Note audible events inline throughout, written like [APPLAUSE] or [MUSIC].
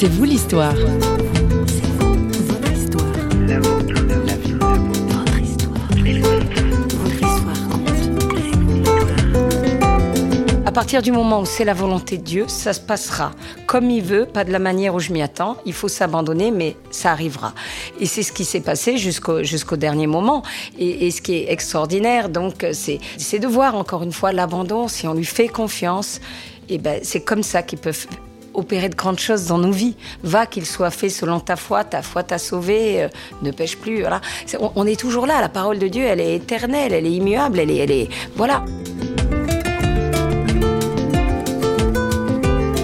C'est vous l'histoire. À partir du moment où c'est la volonté de Dieu, ça se passera comme il veut, pas de la manière où je m'y attends. Il faut s'abandonner, mais ça arrivera. Et c'est ce qui s'est passé jusqu'au jusqu'au dernier moment. Et, ce qui est extraordinaire, donc, c'est de voir encore une fois l'abandon. Si on lui fait confiance, et ben c'est comme ça qu'ils peuvent opérer de grandes choses dans nos vies. Va qu'il soit fait selon ta foi, ta foi t'a sauvé, euh, ne pêche plus. On, on, est toujours là. La parole de Dieu, elle est éternelle, elle est immuable, elle est, elle est voilà.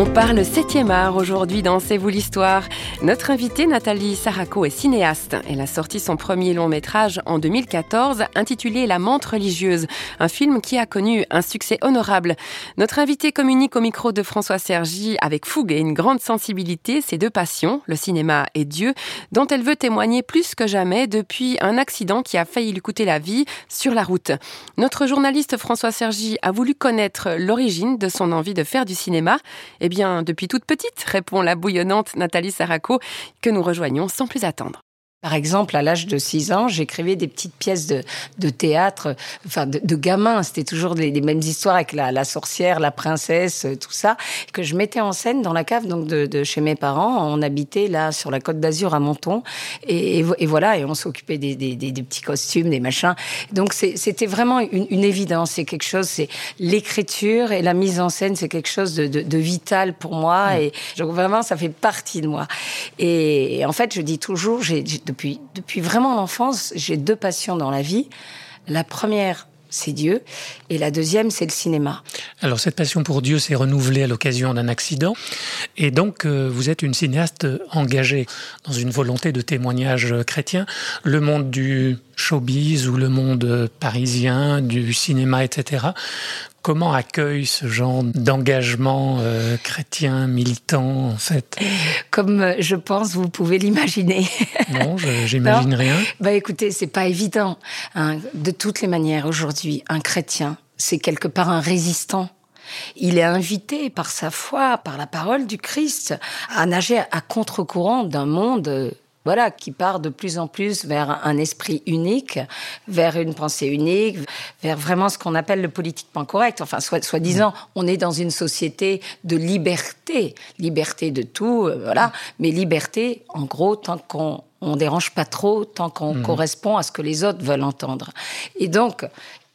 On parle 7e art aujourd'hui dans C'est vous l'histoire. Notre invitée Nathalie Saraco est cinéaste. Elle a sorti son premier long métrage en 2014 intitulé La menthe religieuse, un film qui a connu un succès honorable. Notre invitée communique au micro de François Sergi avec fougue et une grande sensibilité ses deux passions, le cinéma et Dieu, dont elle veut témoigner plus que jamais depuis un accident qui a failli lui coûter la vie sur la route. Notre journaliste François Sergi a voulu connaître l'origine de son envie de faire du cinéma et eh bien, depuis toute petite, répond la bouillonnante Nathalie Saraco, que nous rejoignons sans plus attendre. Par exemple, à l'âge de 6 ans, j'écrivais des petites pièces de, de théâtre, enfin de, de gamins. C'était toujours les, mêmes histoires avec la, la, sorcière, la princesse, tout ça, que je mettais en scène dans la cave donc de, de chez mes parents. On habitait là sur la côte d'Azur à Menton, et, et, voilà, et on s'occupait des, des, des, des, petits costumes, des machins. Donc c'était vraiment une, une évidence. C'est quelque chose, c'est l'écriture et la mise en scène, c'est quelque chose de, de, vital pour moi, mmh. et donc vraiment ça fait partie de moi. Et, et en fait, je dis toujours, j'ai depuis, depuis vraiment l'enfance, j'ai deux passions dans la vie. La première, c'est Dieu, et la deuxième, c'est le cinéma. Alors cette passion pour Dieu s'est renouvelée à l'occasion d'un accident, et donc euh, vous êtes une cinéaste engagée dans une volonté de témoignage chrétien. Le monde du showbiz ou le monde parisien, du cinéma, etc. Comment accueille ce genre d'engagement euh, chrétien, militant, en fait? Comme euh, je pense, vous pouvez l'imaginer. [LAUGHS] Non, j'imagine rien. Bah écoutez, c'est pas évident. Hein. De toutes les manières, aujourd'hui, un chrétien, c'est quelque part un résistant. Il est invité par sa foi, par la parole du Christ, à nager à contre-courant d'un monde euh, voilà, qui part de plus en plus vers un esprit unique, vers une pensée unique, vers vraiment ce qu'on appelle le politiquement correct. Enfin, soi-disant, on est dans une société de liberté, liberté de tout, euh, voilà, mais liberté, en gros, tant qu'on on dérange pas trop, tant qu'on mmh. correspond à ce que les autres veulent entendre. Et donc,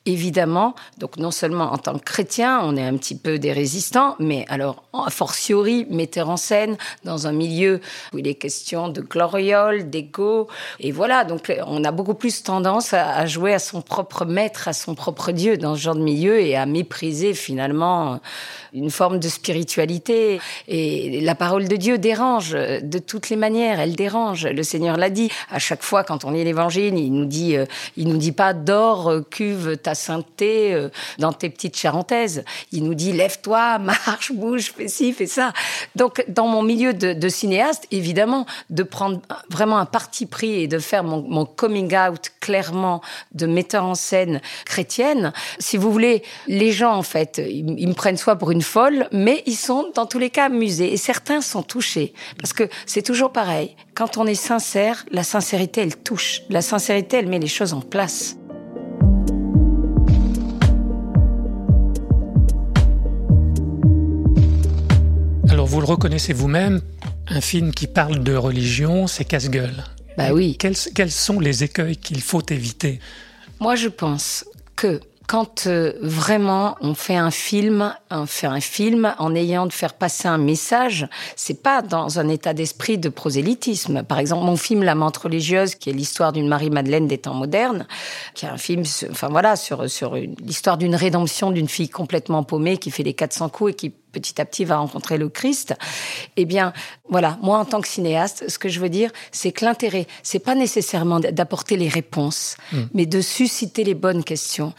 évidemment, donc non seulement en tant que chrétien, on est un petit peu des résistants, mais alors, a fortiori, metteur en scène dans un milieu où il est question de gloriole, d'ego, et voilà, donc on a beaucoup plus tendance à, jouer à son propre maître, à son propre Dieu dans ce genre de milieu et à mépriser finalement une forme de spiritualité. Et la parole de Dieu dérange de toutes les manières, elle dérange. Le Seigneur l'a dit. À chaque fois, quand on lit l'Évangile, il nous dit, euh, il nous dit pas dors, cuve ta sainteté euh, dans tes petites charentaises. Il nous dit lève-toi, marche, bouge, fais ci, fais ça. Donc, dans mon milieu de, cinéaste, évidemment, de prendre vraiment un parti pris et de faire mon, coming out clairement de metteur en scène chrétienne. Si vous voulez, les gens, en fait, ils, me prennent soit pour une folle, mais ils sont dans tous les cas amusés. Et certains sont touchés. Parce que c'est toujours pareil. Quand on est sincère, la sincérité, elle touche. La sincérité, elle met les choses en place. Vous le reconnaissez vous-même, un film qui parle de religion, c'est casse-gueule. Bah oui. Quels, quels sont les écueils qu'il faut éviter? Moi, je pense que quand euh, vraiment on fait un film, on fait un film en ayant de faire passer un message, c'est pas dans un état d'esprit de prosélytisme. Par exemple, mon film La menthe religieuse, qui est l'histoire d'une Marie-Madeleine des temps modernes, qui est un film, enfin voilà, sur sur l'histoire d'une rédemption d'une fille complètement paumée qui fait les 400 coups et qui petit à petit va rencontrer le Christ. Eh bien, voilà, moi en tant que cinéaste, ce que je veux dire, c'est que l'intérêt, c'est pas nécessairement d'apporter les réponses, hmm. mais de susciter les bonnes questions.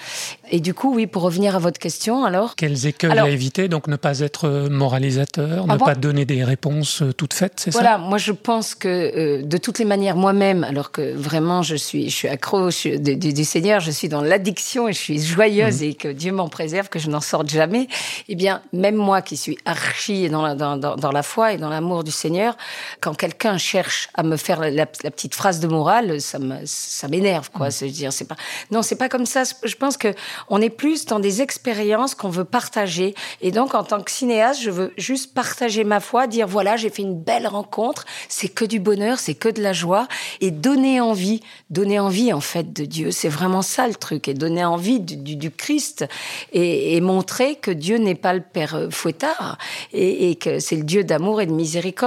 Et du coup, oui, pour revenir à votre question, alors quels écueils à éviter Donc ne pas être euh, moralisateur, ne ah pas donner des réponses euh, toutes faites, c'est ça? Voilà, moi je pense que euh, de toutes les manières, moi-même, alors que vraiment je suis, je suis accro du, Seigneur, je suis dans l'addiction et je suis joyeuse hmm. et que Dieu m'en préserve, que je n'en sorte jamais. Eh bien, même moi qui suis archi dans la, dans, dans, la foi et dans l'amour du Seigneur, quand quelqu'un cherche à me faire la, petite phrase de morale, ça me, ça m'énerve, quoi. C'est dire, c'est pas, non, c'est pas comme ça. Je pense que on est plus dans des expériences qu'on veut partager. Et donc, en tant que cinéaste, je veux juste partager ma foi, dire voilà, j'ai fait une belle rencontre. C'est que du bonheur, c'est que de la joie et donner envie, donner envie, en fait, de Dieu. C'est vraiment ça le truc et donner envie du, du, Christ et, et montrer que Dieu n'est pas le Père euh, fouettard et, que c'est le Dieu d'amour et de miséricorde.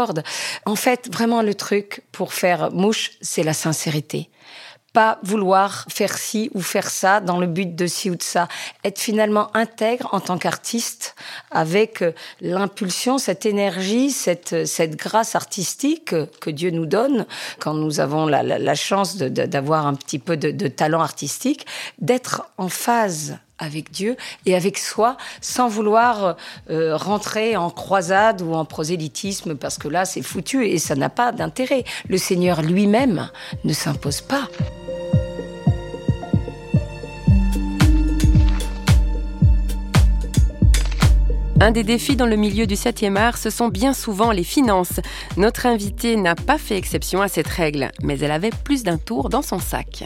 En fait, vraiment le truc pour faire mouche, c'est la sincérité pas vouloir faire ci ou faire ça dans le but de ci ou de ça. Être finalement intègre en tant qu'artiste avec euh, l'impulsion, cette énergie, cette, cette grâce artistique que Dieu nous donne quand nous avons la, chance d'avoir un petit peu de talent artistique, d'être en phase avec Dieu et avec soi sans vouloir euh, rentrer en croisade ou en prosélytisme parce que là c'est foutu et ça n'a pas d'intérêt. Le Seigneur lui-même ne s'impose pas. Un des défis dans le milieu du 7e art, ce sont bien souvent les finances. Notre invitée n'a pas fait exception à cette règle, mais elle avait plus d'un tour dans son sac.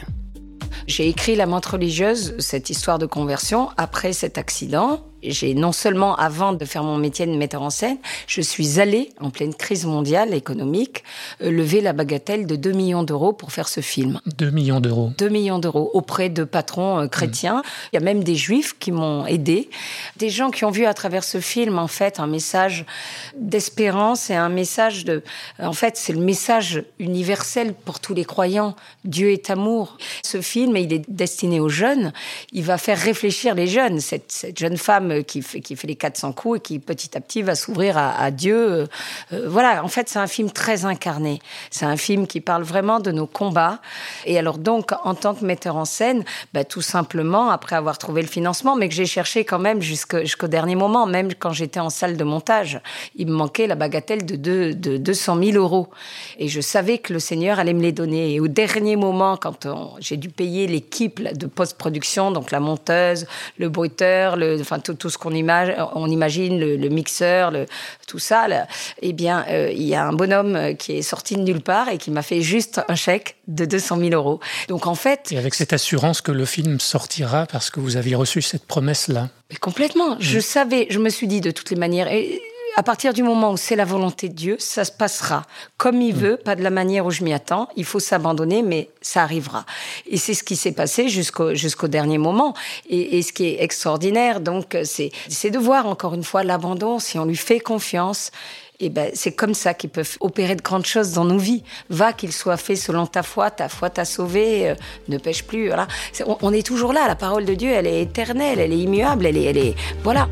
J'ai écrit La menthe religieuse, cette histoire de conversion, après cet accident j'ai non seulement, avant de faire mon métier de metteur en scène, je suis allée, en pleine crise mondiale économique, euh, lever la bagatelle de 2 millions d'euros pour faire ce film. 2 millions d'euros 2 millions d'euros auprès de patrons euh, chrétiens. Il y a même des juifs qui m'ont aidé. Des gens qui ont vu à travers ce film, en fait, un message d'espérance et un message de... En fait, c'est le message universel pour tous les croyants. Dieu est amour. Ce film, il est destiné aux jeunes. Il va faire réfléchir les jeunes. Cette, cette jeune femme qui fait, qui fait les 400 coups et qui petit à petit va s'ouvrir à, Dieu. Euh, euh, voilà, en fait, c'est un film très incarné. C'est un film qui parle vraiment de nos combats. Et alors donc, en tant que metteur en scène, bah, tout simplement, après avoir trouvé le financement, mais que j'ai cherché quand même jusqu'au dernier moment, même quand j'étais en salle de montage, il me manquait la bagatelle de, de 200 000 euros. Et je savais que le Seigneur allait me les donner. Et au dernier moment, quand j'ai dû payer l'équipe de post-production, donc la monteuse, le bruiteur, le, enfin tout, tout ce qu'on imagine, on imagine, le, mixeur, le, tout ça, eh bien, euh, il y a un bonhomme qui est sorti de nulle part et qui m'a fait juste un chèque de 200 000 euros. Donc en fait... Et avec cette assurance que le film sortira parce que vous aviez reçu cette promesse-là? Complètement. Je savais, je me suis dit de toutes les manières... Et, à partir du moment où c'est la volonté de Dieu, ça se passera comme il mm. veut, pas de la manière où je m'y attends. Il faut s'abandonner, mais ça arrivera. Et c'est ce qui s'est passé jusqu'au jusqu'au dernier moment. Et, et, ce qui est extraordinaire, donc, c'est c'est de voir encore une fois l'abandon. Si on lui fait confiance, et eh ben c'est comme ça qu'ils peuvent opérer de grandes choses dans nos vies. Va qu'il soit fait selon ta foi, ta foi t'a sauvé, euh, ne pêche plus. Voilà. on, on, est toujours là. La parole de Dieu, elle est éternelle, elle est immuable, elle est, elle est voilà.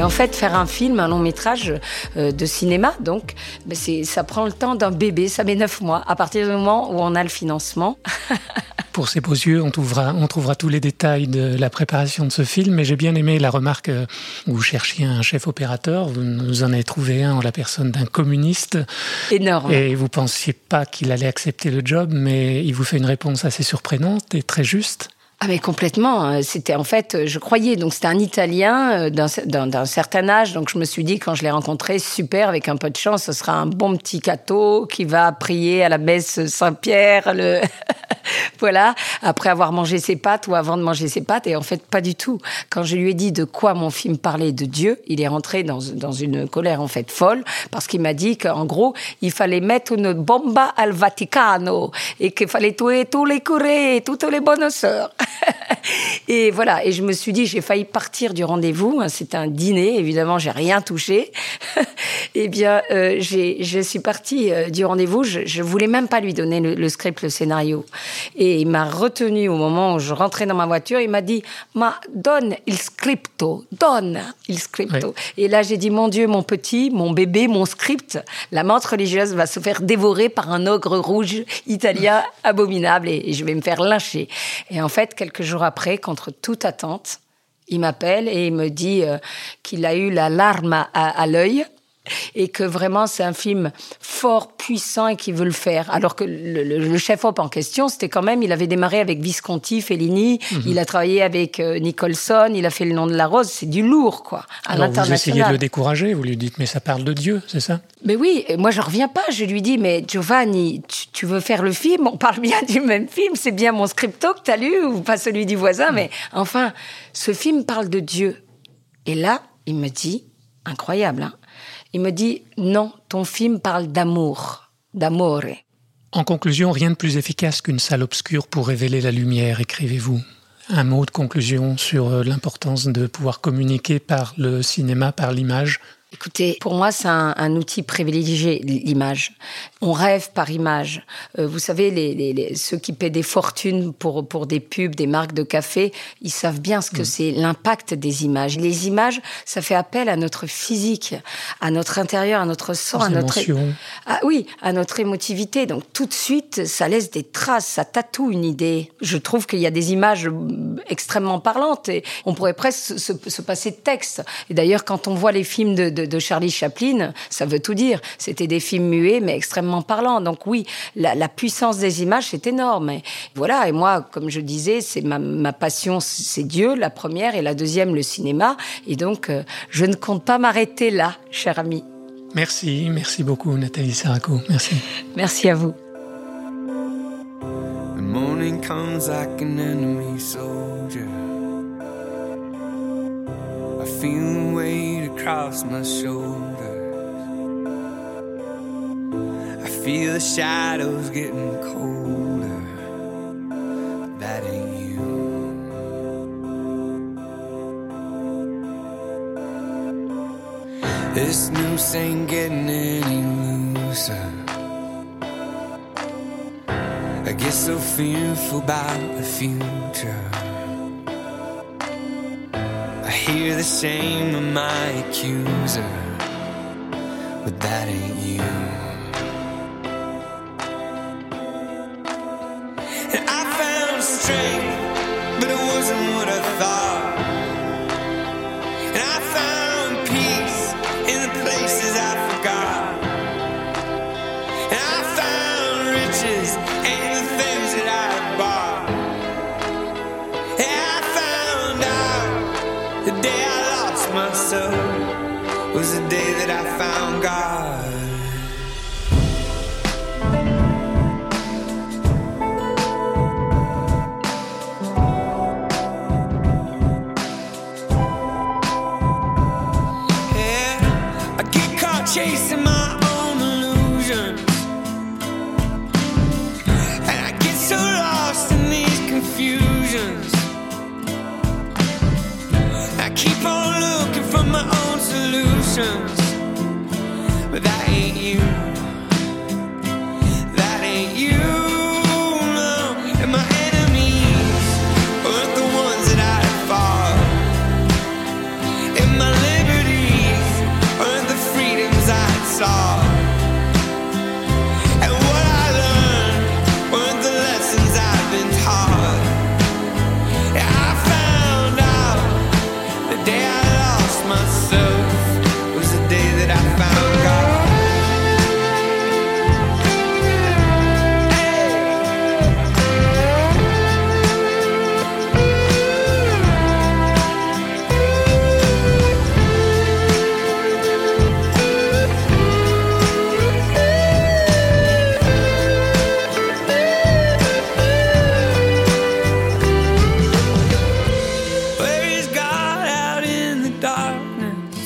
Et en fait, faire un film, un long métrage euh, de cinéma, donc, ben, ça prend le temps d'un bébé, ça met neuf mois, à partir du moment où on a le financement. [LAUGHS] Pour ces beaux yeux, on trouvera, on trouvera tous les détails de la préparation de ce film, mais j'ai bien aimé la remarque euh, où vous cherchiez un chef opérateur, vous nous en avez trouvé un en la personne d'un communiste. Énorme. Et vous pensiez pas qu'il allait accepter le job, mais il vous fait une réponse assez surprenante et très juste. Ah mais complètement. Euh, c'était en fait, euh, je croyais, donc c'était un Italien euh, d'un certain âge, donc je me suis dit quand je l'ai rencontré, super, avec un peu de chance, ce sera un bon petit cateau qui va prier à la messe Saint-Pierre, le [LAUGHS] voilà, après avoir mangé ses pâtes ou avant de manger ses pâtes, et en fait pas du tout. Quand je lui ai dit de quoi mon film parlait de Dieu, il est rentré dans, dans une colère en fait folle, parce qu'il m'a dit qu'en gros, il fallait mettre une bomba al Vaticano, et qu'il fallait tuer tous les curés, toutes les bonnes sœurs. [LAUGHS] et voilà. Et je me suis dit, j'ai failli partir du rendez-vous. C'était un dîner, évidemment, j'ai rien touché. [LAUGHS] eh bien, euh, je suis partie euh, du rendez-vous. Je, je voulais même pas lui donner le, script, le scénario. Et il m'a retenu au moment où je rentrais dans ma voiture. Il m'a dit, ma donne il scripto, donne il scripto. Et là, j'ai dit, mon Dieu, mon petit, mon bébé, mon script, la menthe religieuse va se faire dévorer par un ogre rouge italien [LAUGHS] abominable et, et je vais me faire lyncher. Et en fait, quelques jours après, contre toute attente, il m'appelle et il me dit euh, qu'il a eu la larme à, l'œil et que vraiment c'est un film fort, puissant et qui veut le faire. Alors que le, chef-op en question, c'était quand même, il avait démarré avec Visconti, Fellini, mhm. il a travaillé avec euh, Nicholson, il a fait Le Nom de la Rose, c'est du lourd, quoi, à Alors vous essayez de le décourager, vous lui dites, mais ça parle de Dieu, c'est ça? Mais oui, et moi je reviens pas, je lui dis, mais Giovanni, tu, veux faire le film, on parle bien du même film, c'est bien mon scripto que tu as lu, ou pas celui du voisin, mais enfin, ce film parle de Dieu. Et là, il me dit, incroyable, hein il me dit non, ton film parle d'amour, d'amore. En conclusion, rien de plus efficace qu'une salle obscure pour révéler la lumière, écrivez-vous. Un mot de conclusion sur euh, l'importance de pouvoir communiquer par le cinéma, par l'image, Écoutez, pour moi, c'est un, outil privilégié, l'image. On rêve par image. Euh, vous savez, les, ceux qui paient des fortunes pour, pour des pubs, des marques de café, ils savent bien ce que mm. c'est l'impact des images. Les images, ça fait appel à notre physique, à notre intérieur, à notre sang, à notre... Ah, oui, à notre émotivité. Donc tout de suite, ça laisse des traces, ça tatoue une idée. Je trouve qu'il y a des images extrêmement parlantes et on pourrait presque se, se passer de texte. Et d'ailleurs, quand on voit les films de de, Charlie Chaplin, ça veut tout dire. C'était des films muets, mais extrêmement parlants. Donc oui, la, puissance des images, c'est énorme. Et voilà, et moi, comme je disais, c'est ma, passion, c'est Dieu, la première, et la deuxième, le cinéma. Et donc, euh, je ne compte pas m'arrêter là, cher ami. Merci, merci beaucoup, Nathalie Saraco. Merci. Merci à vous. feel across my shoulders. I feel the shadows getting colder. That ain't you. This noose ain't getting any looser. I get so fearful about the future hear the same of my accuser, but that ain't you. And I found strength, but it wasn't what I thought. The day that I found God.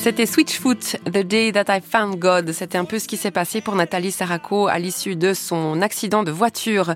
C'était Switchfoot, The Day That I Found God. C'était un peu ce qui s'est passé pour Nathalie Saraco à l'issue de son accident de voiture.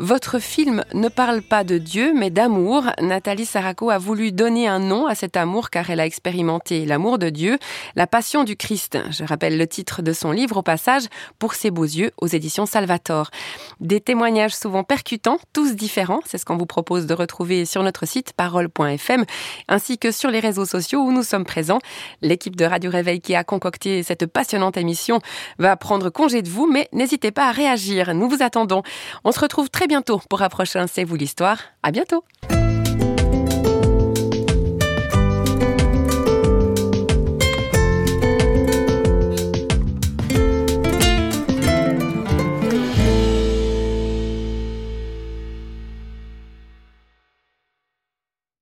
Votre film ne parle pas de Dieu, mais d'amour. Nathalie Saraco a voulu donner un nom à cet amour car elle a expérimenté l'amour de Dieu, la passion du Christ. Je rappelle le titre de son livre au passage, Pour ses beaux yeux, aux éditions Salvator. Des témoignages souvent percutants, tous différents. C'est ce qu'on vous propose de retrouver sur notre site parole.fm ainsi que sur les réseaux sociaux où nous sommes présents. L'équipe de Radio Réveil qui a concocté cette passionnante émission va prendre congé de vous, mais n'hésitez pas à réagir. Nous vous attendons. On se retrouve très bientôt pour un prochain C'est vous l'histoire. À bientôt.